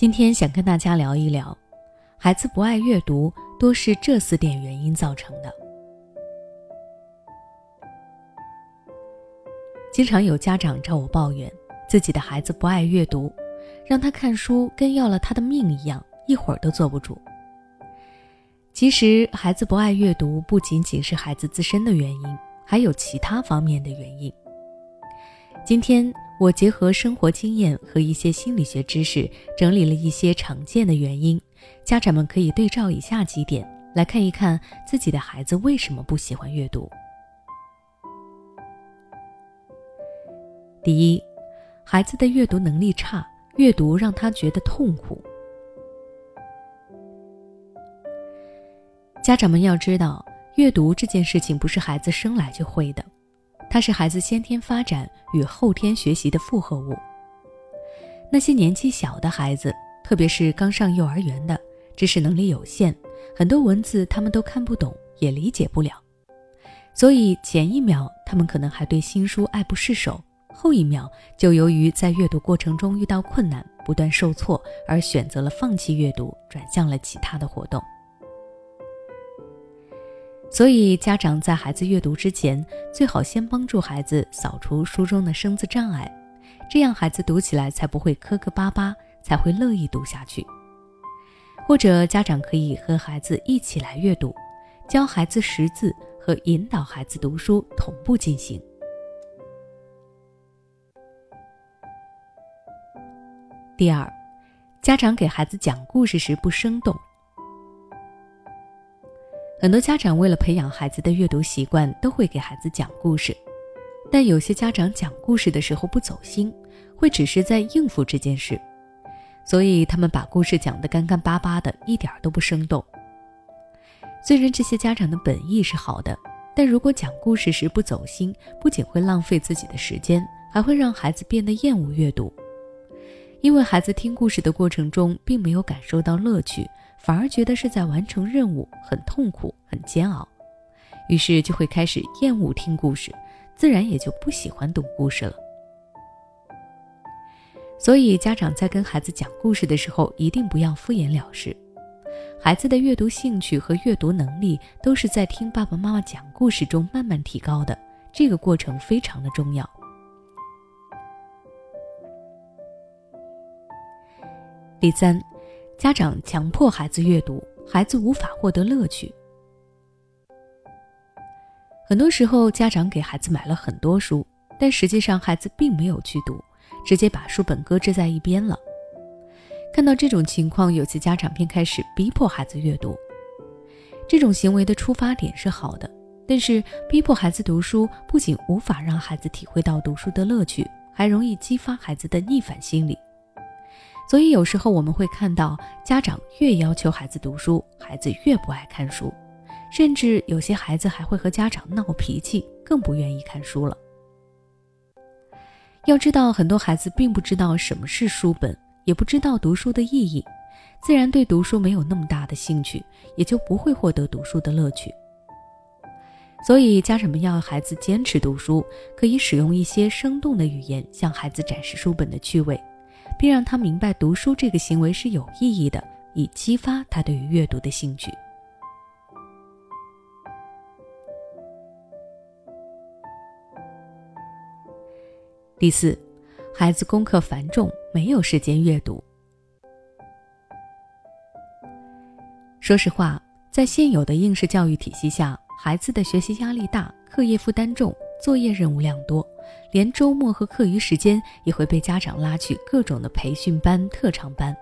今天想跟大家聊一聊，孩子不爱阅读多是这四点原因造成的。经常有家长找我抱怨，自己的孩子不爱阅读，让他看书跟要了他的命一样，一会儿都坐不住。其实，孩子不爱阅读不仅仅是孩子自身的原因，还有其他方面的原因。今天。我结合生活经验和一些心理学知识，整理了一些常见的原因，家长们可以对照以下几点来看一看自己的孩子为什么不喜欢阅读。第一，孩子的阅读能力差，阅读让他觉得痛苦。家长们要知道，阅读这件事情不是孩子生来就会的。它是孩子先天发展与后天学习的复合物。那些年纪小的孩子，特别是刚上幼儿园的，知识能力有限，很多文字他们都看不懂，也理解不了。所以前一秒他们可能还对新书爱不释手，后一秒就由于在阅读过程中遇到困难，不断受挫，而选择了放弃阅读，转向了其他的活动。所以，家长在孩子阅读之前，最好先帮助孩子扫除书中的生字障碍，这样孩子读起来才不会磕磕巴巴，才会乐意读下去。或者，家长可以和孩子一起来阅读，教孩子识字和引导孩子读书同步进行。第二，家长给孩子讲故事时不生动。很多家长为了培养孩子的阅读习惯，都会给孩子讲故事，但有些家长讲故事的时候不走心，会只是在应付这件事，所以他们把故事讲得干干巴巴的，一点都不生动。虽然这些家长的本意是好的，但如果讲故事时不走心，不仅会浪费自己的时间，还会让孩子变得厌恶阅读，因为孩子听故事的过程中并没有感受到乐趣。反而觉得是在完成任务，很痛苦，很煎熬，于是就会开始厌恶听故事，自然也就不喜欢读故事了。所以，家长在跟孩子讲故事的时候，一定不要敷衍了事。孩子的阅读兴趣和阅读能力都是在听爸爸妈妈讲故事中慢慢提高的，这个过程非常的重要。第三。家长强迫孩子阅读，孩子无法获得乐趣。很多时候，家长给孩子买了很多书，但实际上孩子并没有去读，直接把书本搁置在一边了。看到这种情况，有些家长便开始逼迫孩子阅读。这种行为的出发点是好的，但是逼迫孩子读书不仅无法让孩子体会到读书的乐趣，还容易激发孩子的逆反心理。所以有时候我们会看到，家长越要求孩子读书，孩子越不爱看书，甚至有些孩子还会和家长闹脾气，更不愿意看书了。要知道，很多孩子并不知道什么是书本，也不知道读书的意义，自然对读书没有那么大的兴趣，也就不会获得读书的乐趣。所以，家长们要孩子坚持读书，可以使用一些生动的语言，向孩子展示书本的趣味。并让他明白读书这个行为是有意义的，以激发他对于阅读的兴趣。第四，孩子功课繁重，没有时间阅读。说实话，在现有的应试教育体系下，孩子的学习压力大，课业负担重。作业任务量多，连周末和课余时间也会被家长拉去各种的培训班、特长班。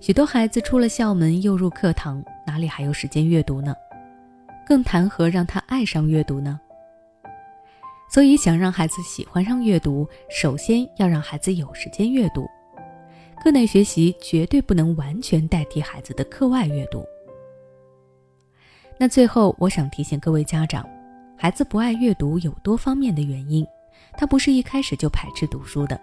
许多孩子出了校门又入课堂，哪里还有时间阅读呢？更谈何让他爱上阅读呢？所以，想让孩子喜欢上阅读，首先要让孩子有时间阅读。课内学习绝对不能完全代替孩子的课外阅读。那最后，我想提醒各位家长。孩子不爱阅读有多方面的原因，他不是一开始就排斥读书的。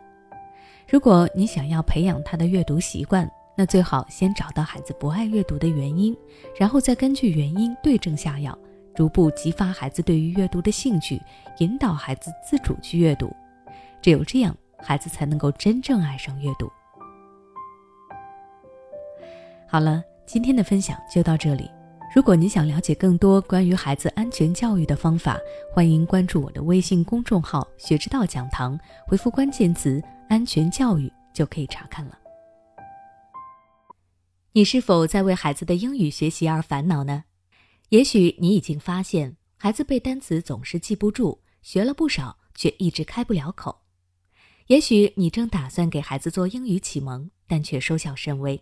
如果你想要培养他的阅读习惯，那最好先找到孩子不爱阅读的原因，然后再根据原因对症下药，逐步激发孩子对于阅读的兴趣，引导孩子自主去阅读。只有这样，孩子才能够真正爱上阅读。好了，今天的分享就到这里。如果你想了解更多关于孩子安全教育的方法，欢迎关注我的微信公众号“学之道讲堂”，回复关键词“安全教育”就可以查看了。你是否在为孩子的英语学习而烦恼呢？也许你已经发现，孩子背单词总是记不住，学了不少却一直开不了口。也许你正打算给孩子做英语启蒙，但却收效甚微。